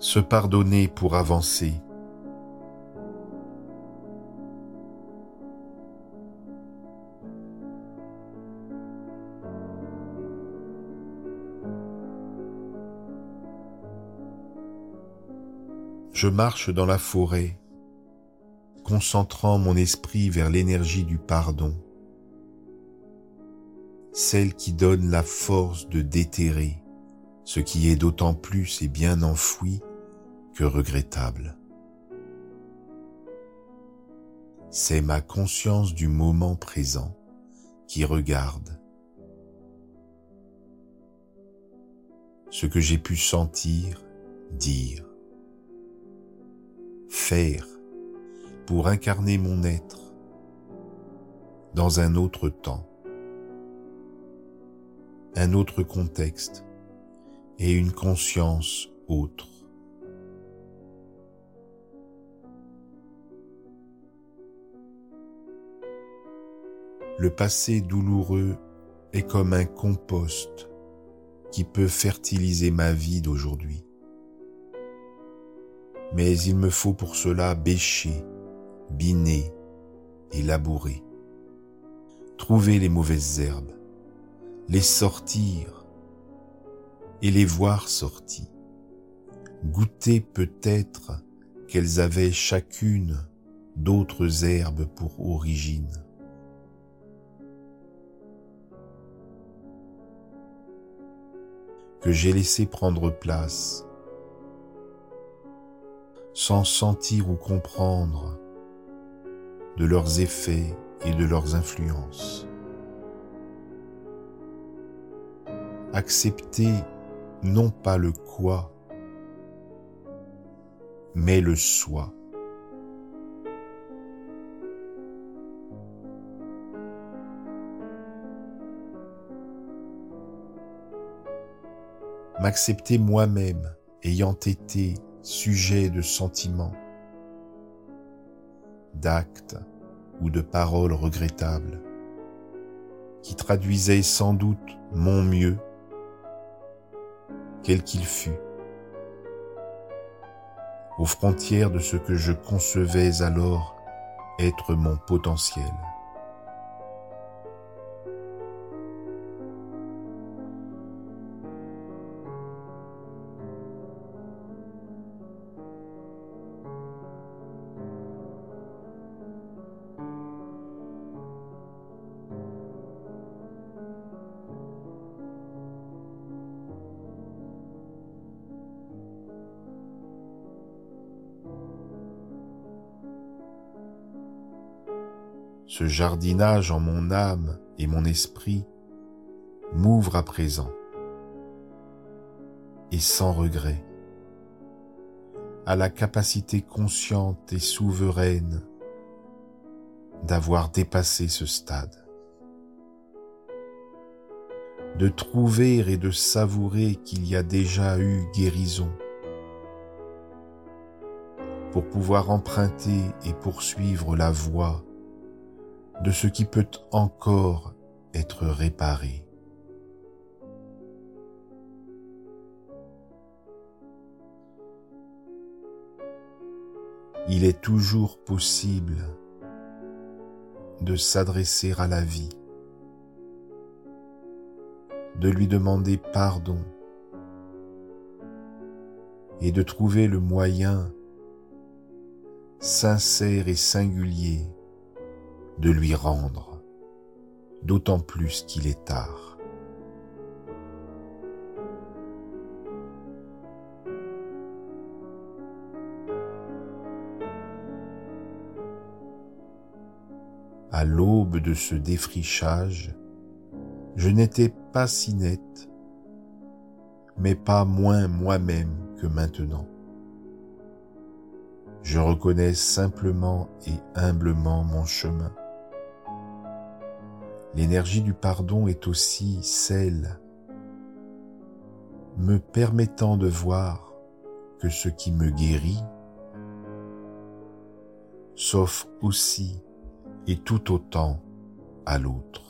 Se pardonner pour avancer. Je marche dans la forêt, concentrant mon esprit vers l'énergie du pardon, celle qui donne la force de déterrer ce qui est d'autant plus et bien enfoui que regrettable. C'est ma conscience du moment présent qui regarde ce que j'ai pu sentir, dire, faire pour incarner mon être dans un autre temps, un autre contexte et une conscience autre. Le passé douloureux est comme un compost qui peut fertiliser ma vie d'aujourd'hui mais il me faut pour cela bêcher, biner et labourer. Trouver les mauvaises herbes, les sortir et les voir sorties. Goûter peut-être qu'elles avaient chacune d'autres herbes pour origine. Que j'ai laissé prendre place sans sentir ou comprendre de leurs effets et de leurs influences. Accepter non pas le quoi, mais le soi. M'accepter moi-même ayant été sujet de sentiments, d'actes ou de paroles regrettables, qui traduisaient sans doute mon mieux, quel qu'il fût, aux frontières de ce que je concevais alors être mon potentiel. Ce jardinage en mon âme et mon esprit m'ouvre à présent et sans regret à la capacité consciente et souveraine d'avoir dépassé ce stade, de trouver et de savourer qu'il y a déjà eu guérison pour pouvoir emprunter et poursuivre la voie de ce qui peut encore être réparé. Il est toujours possible de s'adresser à la vie, de lui demander pardon et de trouver le moyen sincère et singulier de lui rendre, d'autant plus qu'il est tard. À l'aube de ce défrichage, je n'étais pas si net, mais pas moins moi-même que maintenant. Je reconnais simplement et humblement mon chemin. L'énergie du pardon est aussi celle me permettant de voir que ce qui me guérit s'offre aussi et tout autant à l'autre.